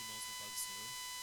irmãos na paz do Senhor.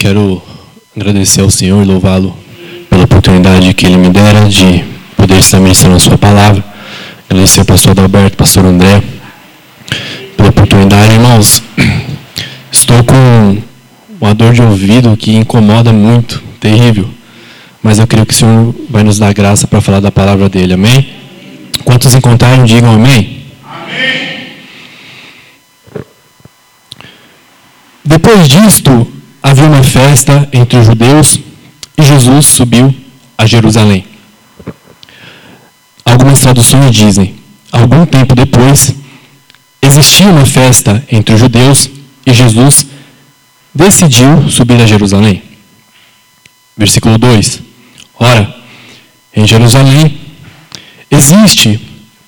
Quero agradecer ao Senhor e louvá-lo pela oportunidade que Ele me dera de poder estar ministrando a Sua palavra. Agradecer ao pastor Adalberto, pastor André, pela oportunidade. Irmãos, estou com uma dor de ouvido que incomoda muito, terrível. Mas eu creio que o Senhor vai nos dar graça para falar da palavra dele. Amém? Quantos encontraram, digam amém. Depois disto, havia uma festa entre os judeus e Jesus subiu a Jerusalém. Algumas traduções dizem: algum tempo depois, existia uma festa entre os judeus e Jesus decidiu subir a Jerusalém. Versículo 2: Ora, em Jerusalém existe,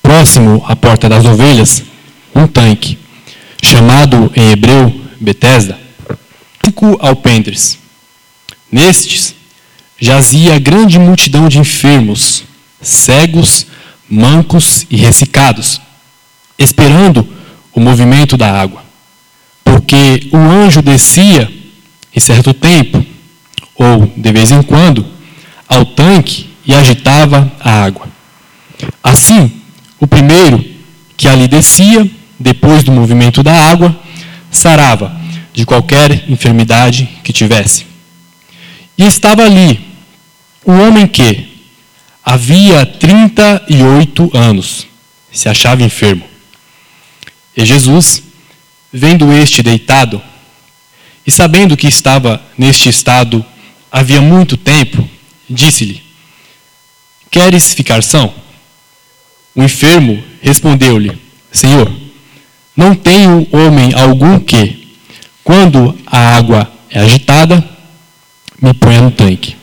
próximo à porta das ovelhas, um tanque, chamado em hebreu Betesda, cinco alpendres. Nestes jazia grande multidão de enfermos, cegos, mancos e ressecados, esperando o movimento da água. Porque o anjo descia em certo tempo, ou de vez em quando, ao tanque e agitava a água. Assim, o primeiro que ali descia, depois do movimento da água, sarava de qualquer enfermidade que tivesse. E estava ali um homem que havia 38 anos se achava enfermo. E Jesus, vendo este deitado, e sabendo que estava neste estado havia muito tempo, disse-lhe: Queres ficar são? O enfermo respondeu-lhe: Senhor, não tenho homem algum que, quando a água é agitada, me ponha no tanque.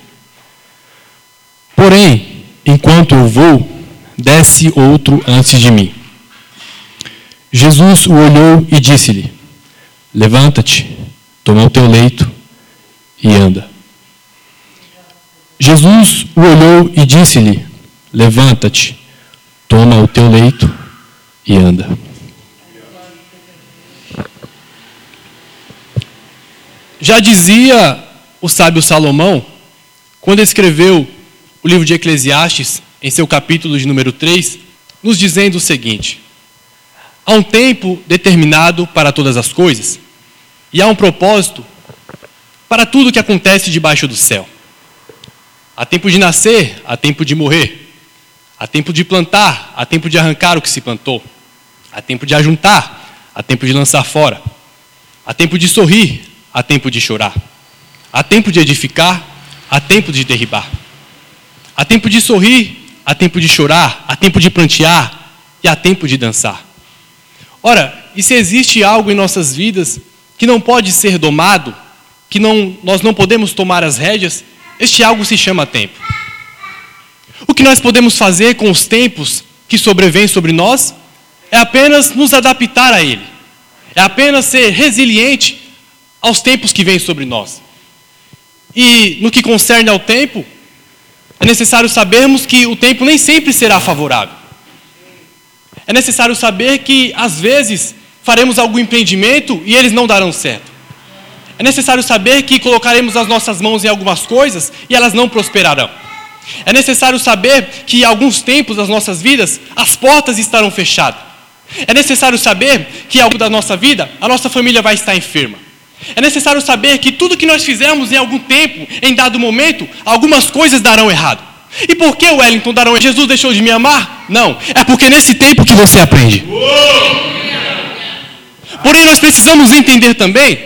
Porém, enquanto eu vou, desce outro antes de mim. Jesus o olhou e disse-lhe: Levanta-te, toma o teu leito e anda. Jesus o olhou e disse-lhe: Levanta-te, toma o teu leito e anda. Já dizia o sábio Salomão, quando escreveu o livro de Eclesiastes, em seu capítulo de número 3, nos dizendo o seguinte: Há um tempo determinado para todas as coisas, e há um propósito para tudo que acontece debaixo do céu. Há tempo de nascer, há tempo de morrer. Há tempo de plantar, há tempo de arrancar o que se plantou. Há tempo de ajuntar, há tempo de lançar fora. Há tempo de sorrir, há tempo de chorar. Há tempo de edificar, há tempo de derribar. Há tempo de sorrir, há tempo de chorar, há tempo de plantear e há tempo de dançar. Ora, e se existe algo em nossas vidas que não pode ser domado, que não, nós não podemos tomar as rédeas, este algo se chama tempo. O que nós podemos fazer com os tempos que sobrevêm sobre nós é apenas nos adaptar a ele. É apenas ser resiliente aos tempos que vêm sobre nós. E no que concerne ao tempo, é necessário sabermos que o tempo nem sempre será favorável. É necessário saber que, às vezes, faremos algum empreendimento e eles não darão certo. É necessário saber que colocaremos as nossas mãos em algumas coisas e elas não prosperarão. É necessário saber que, em alguns tempos das nossas vidas, as portas estarão fechadas. É necessário saber que, algo da nossa vida, a nossa família vai estar enferma. É necessário saber que tudo que nós fizermos em algum tempo, em dado momento, algumas coisas darão errado. E por que, Wellington, darão errado? Jesus deixou de me amar? Não. É porque nesse tempo que você aprende. Porém, nós precisamos entender também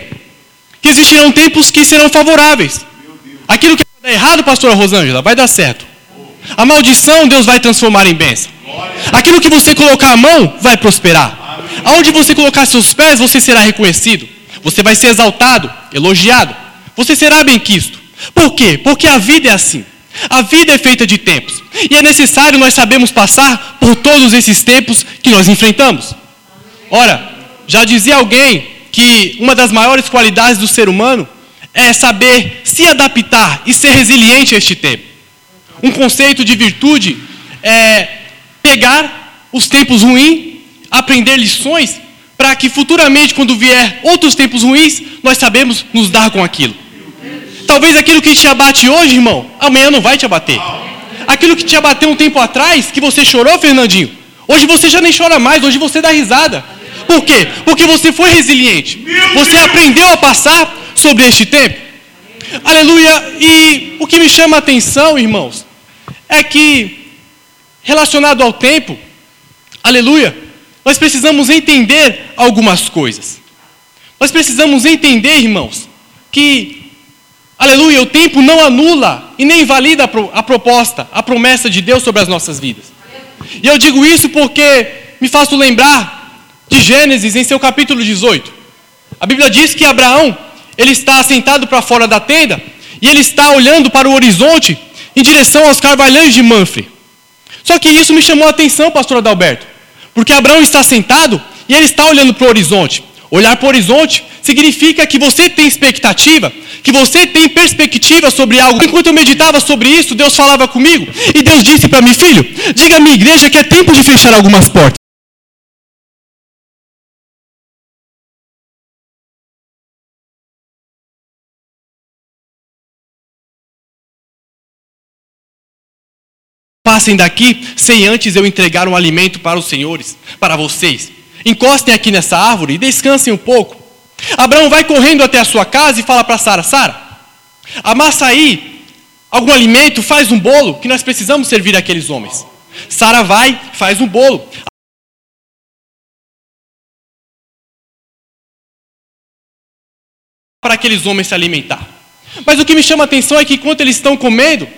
que existirão tempos que serão favoráveis. Aquilo que vai dar errado, pastora Rosângela, vai dar certo. A maldição Deus vai transformar em bênção. Aquilo que você colocar a mão vai prosperar. Aonde você colocar seus pés, você será reconhecido. Você vai ser exaltado, elogiado. Você será benquisto. Por quê? Porque a vida é assim. A vida é feita de tempos. E é necessário nós sabermos passar por todos esses tempos que nós enfrentamos. Ora, já dizia alguém que uma das maiores qualidades do ser humano é saber se adaptar e ser resiliente a este tempo. Um conceito de virtude é pegar os tempos ruins, aprender lições, para que futuramente, quando vier outros tempos ruins, nós sabemos nos dar com aquilo. Talvez aquilo que te abate hoje, irmão, amanhã não vai te abater. Aquilo que te abateu um tempo atrás, que você chorou, Fernandinho, hoje você já nem chora mais, hoje você dá risada. Por quê? Porque você foi resiliente. Você aprendeu a passar sobre este tempo. Aleluia. E o que me chama a atenção, irmãos, é que, relacionado ao tempo, aleluia, nós precisamos entender algumas coisas. Nós precisamos entender, irmãos, que, aleluia, o tempo não anula e nem invalida a proposta, a promessa de Deus sobre as nossas vidas. E eu digo isso porque me faço lembrar de Gênesis em seu capítulo 18. A Bíblia diz que Abraão, ele está sentado para fora da tenda e ele está olhando para o horizonte em direção aos carvalhões de Manfre. Só que isso me chamou a atenção, pastor Adalberto, porque Abraão está sentado e ele está olhando para o horizonte. Olhar para o horizonte significa que você tem expectativa, que você tem perspectiva sobre algo. Enquanto eu meditava sobre isso, Deus falava comigo e Deus disse para mim, filho, diga à minha igreja que é tempo de fechar algumas portas. Passem daqui sem antes eu entregar um alimento para os senhores, para vocês. Encostem aqui nessa árvore e descansem um pouco. Abraão vai correndo até a sua casa e fala para Sara: Sara, amassa aí algum alimento, faz um bolo, que nós precisamos servir aqueles homens. Sara vai, faz um bolo. Para aqueles homens se alimentar. Mas o que me chama a atenção é que enquanto eles estão comendo,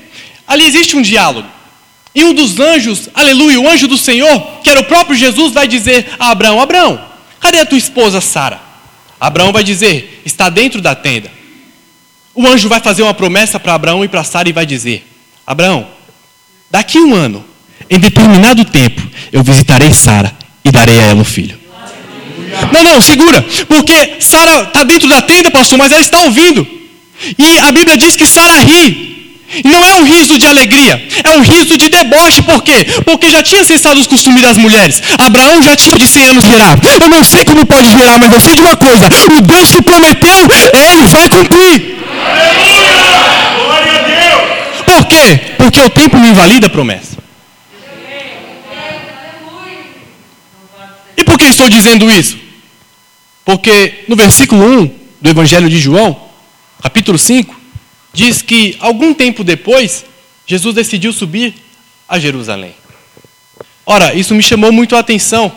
ali existe um diálogo. E um dos anjos, aleluia, o anjo do Senhor, que era o próprio Jesus, vai dizer a Abraão: Abraão, cadê a tua esposa Sara? Abraão vai dizer: está dentro da tenda. O anjo vai fazer uma promessa para Abraão e para Sara e vai dizer: Abraão, daqui um ano, em determinado tempo, eu visitarei Sara e darei a ela um filho. Não, não, segura, porque Sara está dentro da tenda, pastor, mas ela está ouvindo. E a Bíblia diz que Sara ri. Não é um riso de alegria, é um riso de deboche. Por quê? Porque já tinha cessado os costumes das mulheres. Abraão já tinha de 100 anos gerar. Eu não sei como pode gerar, mas eu sei de uma coisa: o Deus que prometeu, ele vai cumprir. Aleluia! Glória a Deus! Por quê? Porque o tempo não invalida a promessa. E por que estou dizendo isso? Porque no versículo 1 do Evangelho de João, capítulo 5, diz que algum tempo depois, Jesus decidiu subir a Jerusalém. Ora, isso me chamou muito a atenção.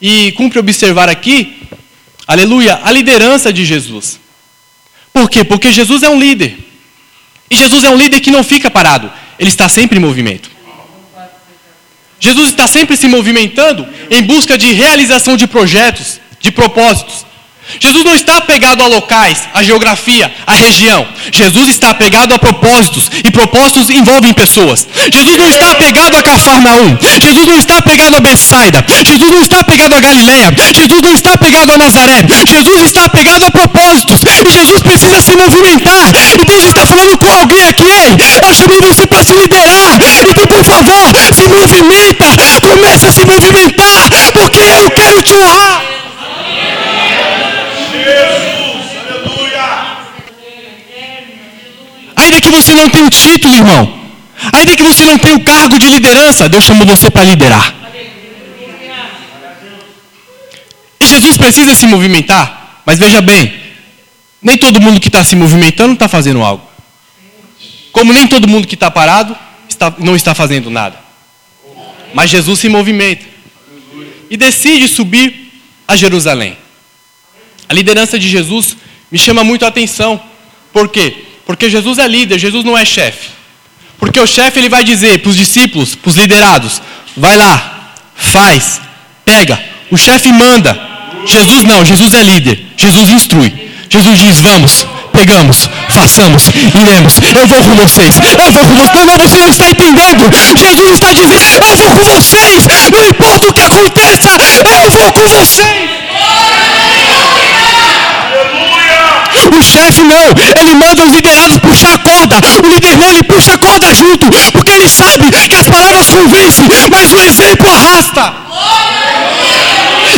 E cumpre observar aqui, aleluia, a liderança de Jesus. Por quê? Porque Jesus é um líder. E Jesus é um líder que não fica parado, ele está sempre em movimento. Jesus está sempre se movimentando em busca de realização de projetos, de propósitos. Jesus não está apegado a locais, a geografia, a região. Jesus está apegado a propósitos, e propósitos envolvem pessoas. Jesus não está apegado a Cafarnaum. Jesus não está apegado a Betsaida. Jesus não está apegado a Galiléia. Jesus não está apegado a Nazaré. Jesus está apegado a propósitos. E Jesus precisa se movimentar. E Deus está falando com alguém aqui. Ei, eu chamei você para se liderar. Então, por favor, se movimenta. Comece a se movimentar. Porque eu quero te honrar. Ainda que você não tenha o título, irmão. Ainda que você não tenha o cargo de liderança, Deus chamou você para liderar. E Jesus precisa se movimentar. Mas veja bem, nem todo mundo que está se movimentando está fazendo algo. Como nem todo mundo que está parado está, não está fazendo nada. Mas Jesus se movimenta e decide subir a Jerusalém. A liderança de Jesus me chama muito a atenção. Por quê? Porque Jesus é líder, Jesus não é chefe. Porque o chefe ele vai dizer para os discípulos, para os liderados: vai lá, faz, pega. O chefe manda. Jesus não, Jesus é líder. Jesus instrui. Jesus diz: vamos, pegamos, façamos, iremos. Eu vou com vocês. Eu vou com vocês. Não, você não está entendendo. Jesus está dizendo: eu vou com vocês. Não importa o que aconteça, eu vou com vocês. O chefe não, ele manda os liderados puxar a corda. O líder não, ele puxa a corda junto, porque ele sabe que as palavras convencem, mas o exemplo arrasta.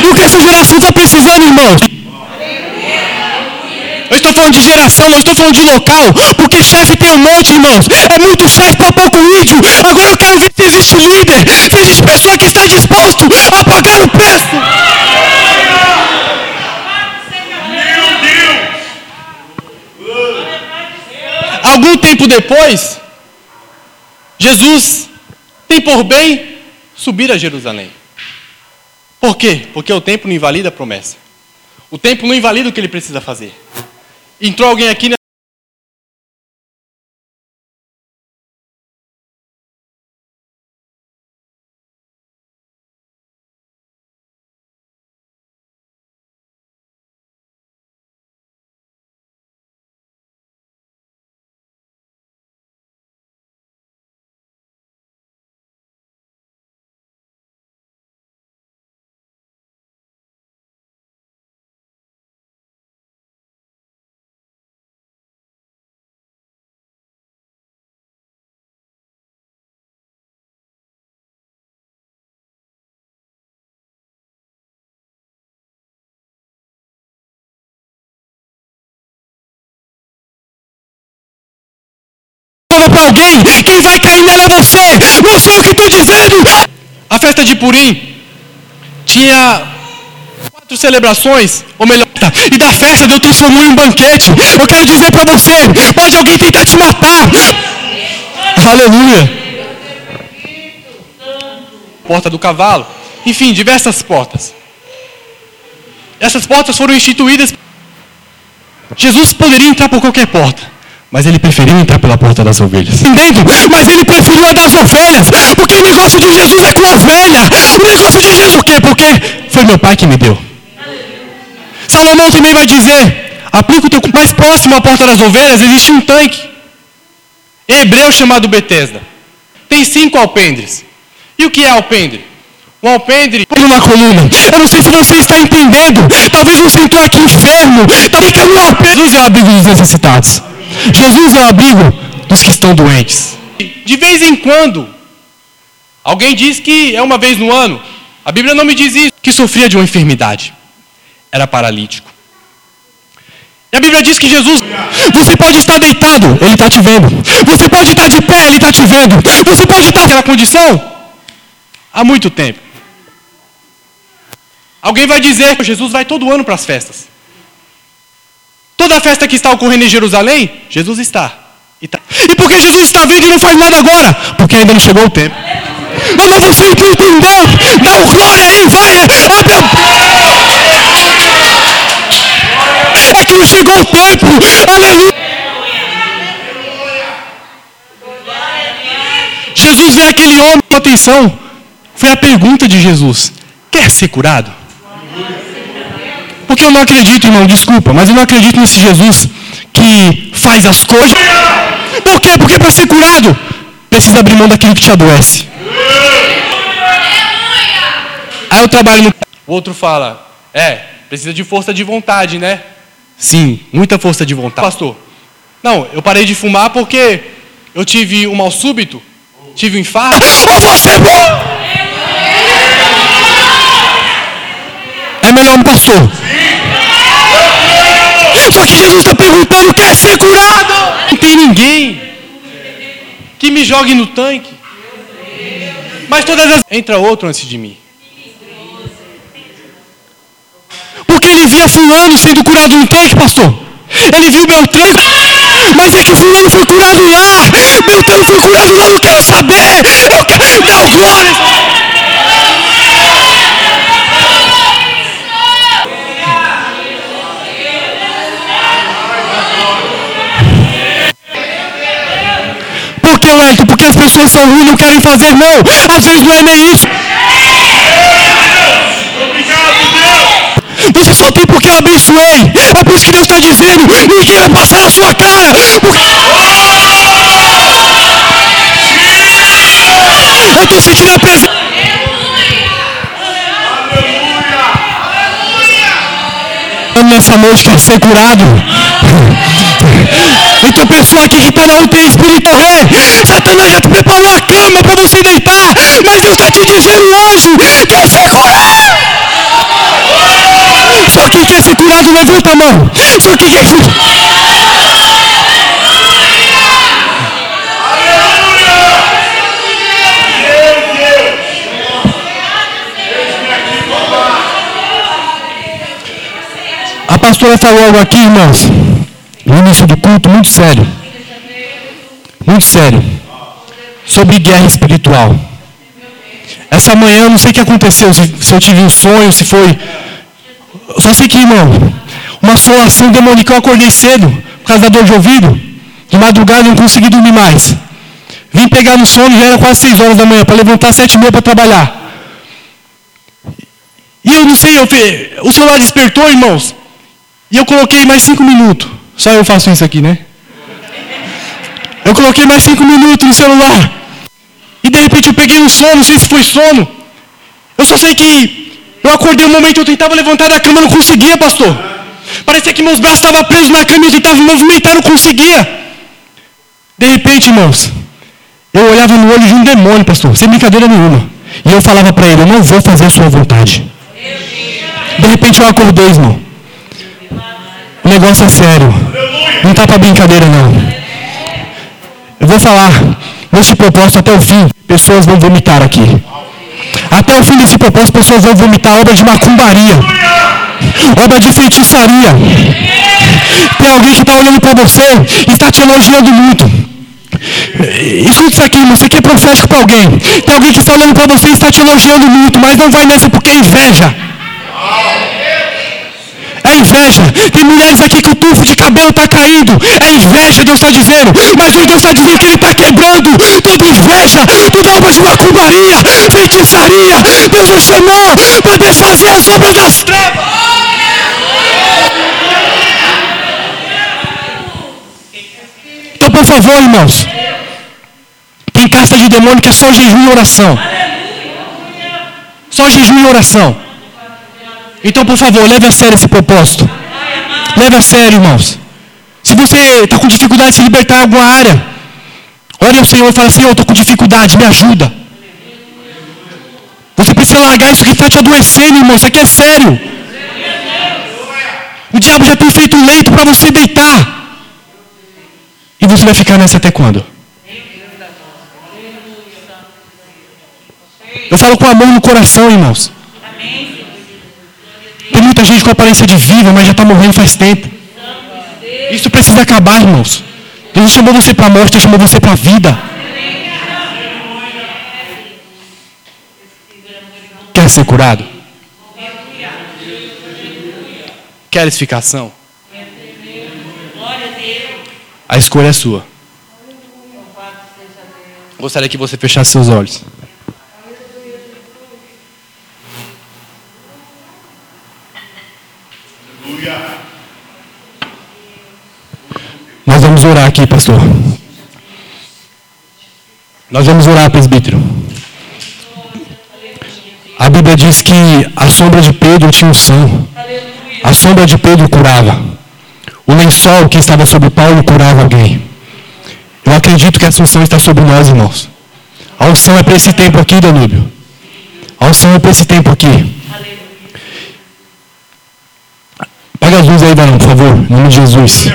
E o que essa geração está precisando, irmãos? Eu estou falando de geração, não estou falando de local, porque chefe tem um monte, irmãos. É muito chefe para pouco índio. Agora eu quero ver se existe líder, se existe pessoa que está disposto a pagar o preço. Algum tempo depois, Jesus tem por bem subir a Jerusalém. Por quê? Porque o tempo não invalida a promessa. O tempo não invalida o que ele precisa fazer. Entrou alguém aqui alguém, quem vai cair nela é você. Não sou eu que estou dizendo. A festa de Purim tinha quatro celebrações, ou melhor, e da festa Deus transformou em um banquete. Eu quero dizer para você, pode alguém tentar te matar. Aleluia. Porta do cavalo. Enfim, diversas portas. Essas portas foram instituídas. Jesus poderia entrar por qualquer porta. Mas ele preferiu entrar pela porta das ovelhas. Entendo? Mas ele preferiu a das ovelhas. Porque o negócio de Jesus é com a ovelha. O negócio de Jesus. Por quê? Porque foi meu pai que me deu. Salomão também vai dizer: aplica o teu. Mais próximo à porta das ovelhas existe um tanque. Em hebreu chamado Betesda. Tem cinco alpendres. E o que é alpendre? Um alpendre na coluna. Eu não sei se você está entendendo. Talvez você entrou aqui enfermo. Talvez que é um alpendre. Jesus é o dos necessitados. Jesus é o abrigo dos que estão doentes. De vez em quando, alguém diz que é uma vez no ano. A Bíblia não me diz isso. Que sofria de uma enfermidade. Era paralítico. E a Bíblia diz que Jesus, você pode estar deitado, Ele está te vendo. Você pode estar de pé, Ele está te vendo. Você pode estar naquela condição há muito tempo. Alguém vai dizer que Jesus vai todo ano para as festas. Toda a festa que está ocorrendo em Jerusalém, Jesus está. E, tá. e por que Jesus está vindo e não faz nada agora? Porque ainda não chegou o tempo. Mas você não entendeu? Dá um glória aí, vai! É que não chegou o tempo! Aleluia! Jesus vê aquele homem, atenção, foi a pergunta de Jesus: quer ser curado? Porque eu não acredito, irmão, desculpa, mas eu não acredito nesse Jesus que faz as coisas. Por quê? Porque para ser curado, precisa abrir mão daquilo que te adoece. Aí eu trabalho no. O outro fala, é, precisa de força de vontade, né? Sim, muita força de vontade. Pastor, não, eu parei de fumar porque eu tive um mal súbito, tive um infarto. Ou você é melhor um pastor. Jesus está perguntando: quer ser curado? Não tem ninguém que me jogue no tanque. Mas todas as. Entra outro antes de mim. Porque ele via fulano sendo curado no tanque, pastor. Ele viu Beltrano. Mas é que fulano foi curado lá. Beltrano foi curado lá. Eu quero saber. Eu quero. Não, glória. Pessoas são ruins não querem fazer, não. Às vezes não é nem isso. Você só tem porque eu abençoei. É por isso que Deus está dizendo: ninguém vai passar na sua cara. Porque... Eu estou sentindo a presença. Nessa noite quer ser curado. Então, pessoa aqui que está na UTI espiritual, ei, Satanás já te preparou a cama para você deitar, mas Deus está te dizendo hoje, quer ser curado. Só quem quer ser curado, levanta a mão. Só quem quer ser A pastora falou algo aqui, irmãos no início do culto, muito sério. Muito sério. Sobre guerra espiritual. Essa manhã não sei o que aconteceu, se, eu tive um sonho, se foi. Eu só sei que, irmão, uma assolação demônica, eu acordei cedo, por causa da dor de ouvido. De madrugada não consegui dormir mais. Vim pegar no sono, já era quase 6 horas da manhã, para levantar sete e meia para trabalhar. E eu não sei, eu, o celular despertou, irmãos. E eu coloquei mais cinco minutos. Só eu faço isso aqui, né? Eu coloquei mais cinco minutos no celular. E de repente eu peguei um sono, não sei se foi sono. Eu só sei que eu acordei um momento, eu tentava levantar da cama, não conseguia, pastor. Parecia que meus braços estavam presos na cama eu tentava me movimentar, não conseguia. De repente, irmãos, eu olhava no olho de um demônio, pastor, sem brincadeira nenhuma. E eu falava para ele, eu não vou fazer a sua vontade. De repente eu acordei, irmão. O negócio é sério. Não está para brincadeira, não. Eu vou falar nesse propósito até o fim. Pessoas vão vomitar aqui. Até o fim desse propósito, pessoas vão vomitar obra de macumbaria, obra de feitiçaria. Tem alguém que está olhando para você e está te elogiando muito. Escuta isso aqui, irmão. Isso aqui é profético para alguém. Tem alguém que está olhando para você e está te elogiando muito, mas não vai nessa porque é inveja. Inveja. Tem mulheres aqui que o tufo de cabelo está caindo. É inveja, Deus está dizendo. Mas hoje Deus está dizendo que Ele está quebrando toda inveja, toda obra de macumbaria, feitiçaria. Deus nos chamou para desfazer as obras das trevas. Então, por favor, irmãos. Tem casta de demônio que é só jejum e oração. Só jejum e oração. Então, por favor, leve a sério esse propósito. Leve a sério, irmãos. Se você está com dificuldade de se libertar em alguma área, ore ao Senhor e fala, Senhor, eu estou com dificuldade, me ajuda. Você precisa largar isso que está te adoecendo, irmão. Isso aqui é sério. O diabo já tem feito um leito para você deitar. E você vai ficar nessa até quando? Eu falo com amor no coração, irmãos. Tem muita gente com aparência de viva, mas já está morrendo faz tempo. Isso precisa acabar, irmãos. Deus chamou você para a morte, Deus chamou você para a vida. Quer ser curado? Quer explicação? A escolha é sua. Gostaria que você fechasse seus olhos. Nós vamos orar aqui, pastor. Nós vamos orar, presbítero. A Bíblia diz que a sombra de Pedro tinha unção. A sombra de Pedro curava. O lençol que estava sobre Paulo curava alguém. Eu acredito que essa unção está sobre nós, irmãos. A unção é para esse tempo aqui, Danúbio. A unção é para esse tempo aqui. Apaga as luzes aí, Danão, por favor. Em nome de Jesus.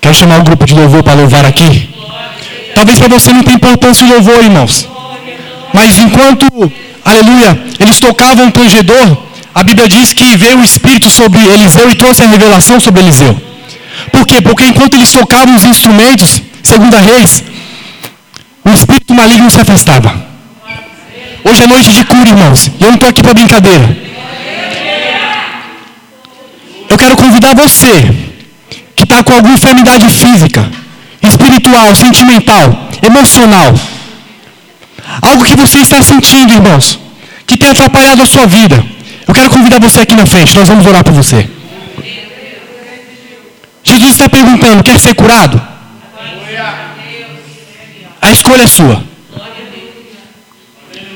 Quero chamar o grupo de louvor para louvar aqui. Talvez para você não tenha importância o louvor, irmãos. Mas enquanto, aleluia, eles tocavam o tangedor, a Bíblia diz que veio o Espírito sobre Eliseu e trouxe a revelação sobre Eliseu. Por quê? Porque enquanto eles tocavam os instrumentos, segundo a Reis, o espírito maligno se afastava. Hoje é noite de cura, irmãos. E eu não estou aqui para brincadeira. Eu quero convidar você, que está com alguma enfermidade física, espiritual, sentimental, emocional, algo que você está sentindo, irmãos, que tem atrapalhado a sua vida. Eu quero convidar você aqui na frente, nós vamos orar por você. Jesus está perguntando: quer ser curado? A escolha é sua.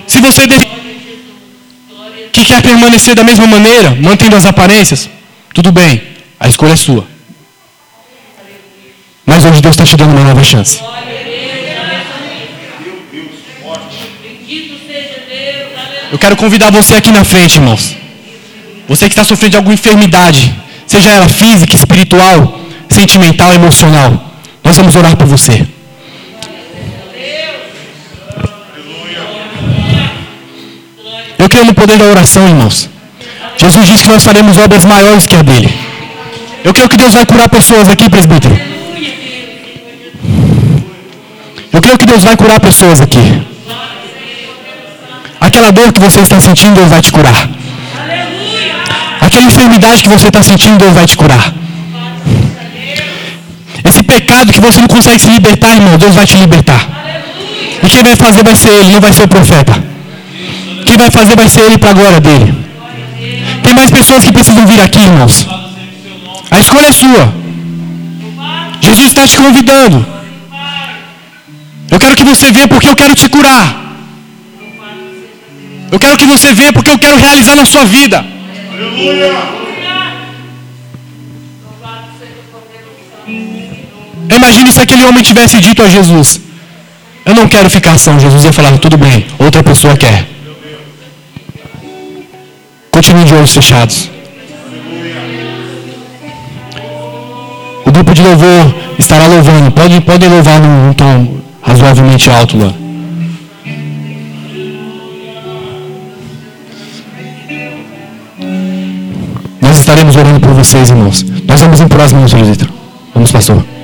Se você que quer permanecer da mesma maneira, mantendo as aparências, tudo bem, a escolha é sua. Mas hoje Deus está te dando uma nova chance. Eu quero convidar você aqui na frente, irmãos. Você que está sofrendo de alguma enfermidade, seja ela física, espiritual, sentimental, emocional. Nós vamos orar por você. Eu creio no poder da oração, irmãos. Jesus disse que nós faremos obras maiores que a dele. Eu creio que Deus vai curar pessoas aqui, presbítero. Eu creio que Deus vai curar pessoas aqui. Aquela dor que você está sentindo, Deus vai te curar. Aquela enfermidade que você está sentindo, Deus vai te curar. Esse pecado que você não consegue se libertar, irmão, Deus vai te libertar. E quem vai fazer vai ser Ele, não vai ser o profeta. Quem vai fazer vai ser Ele para a glória dele. Tem mais pessoas que precisam vir aqui, irmãos. A escolha é sua. Jesus está te convidando. Eu quero que você venha porque eu quero te curar. Eu quero que você venha porque eu quero realizar na sua vida. Imagine se aquele homem tivesse dito a Jesus: Eu não quero ficar são. Jesus ia falar: Tudo bem, outra pessoa quer. Continue de olhos fechados. O grupo de louvor estará louvando. Pode, pode louvar num tom razoavelmente alto lá. Nós estaremos orando por vocês, irmãos. Nós vamos em próximo, Vitor. Vamos, pastor.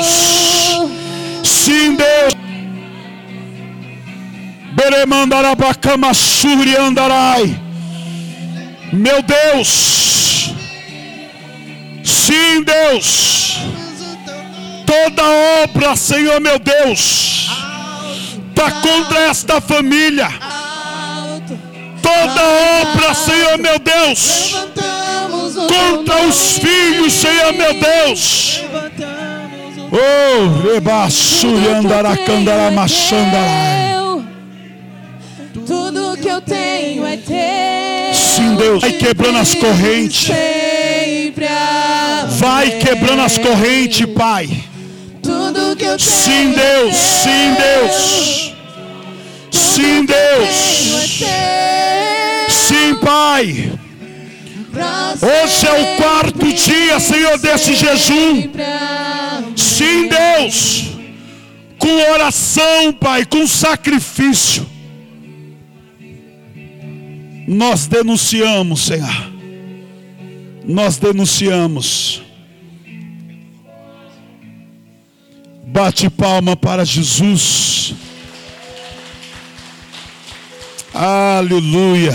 Deus. Sim, Deus. Beremandarabacama andarai. Meu Deus. Sim, Deus. Toda obra, Senhor meu Deus, está contra esta família. Toda obra, Senhor meu Deus, contra os filhos, Senhor meu Deus Oh, rebaçuriandaracandara machandarai. Tudo que eu tenho é teu. Sim, Deus. Vai quebrando as correntes. Vai quebrando as correntes, Pai. Tudo que eu tenho sim, Deus. Sim, Deus. Sim, Deus. Sim, Pai. Pai, hoje é o quarto dia, Senhor, desse jejum. Sim, Deus, com oração, Pai, com sacrifício. Nós denunciamos, Senhor. Nós denunciamos. Bate palma para Jesus. Aleluia.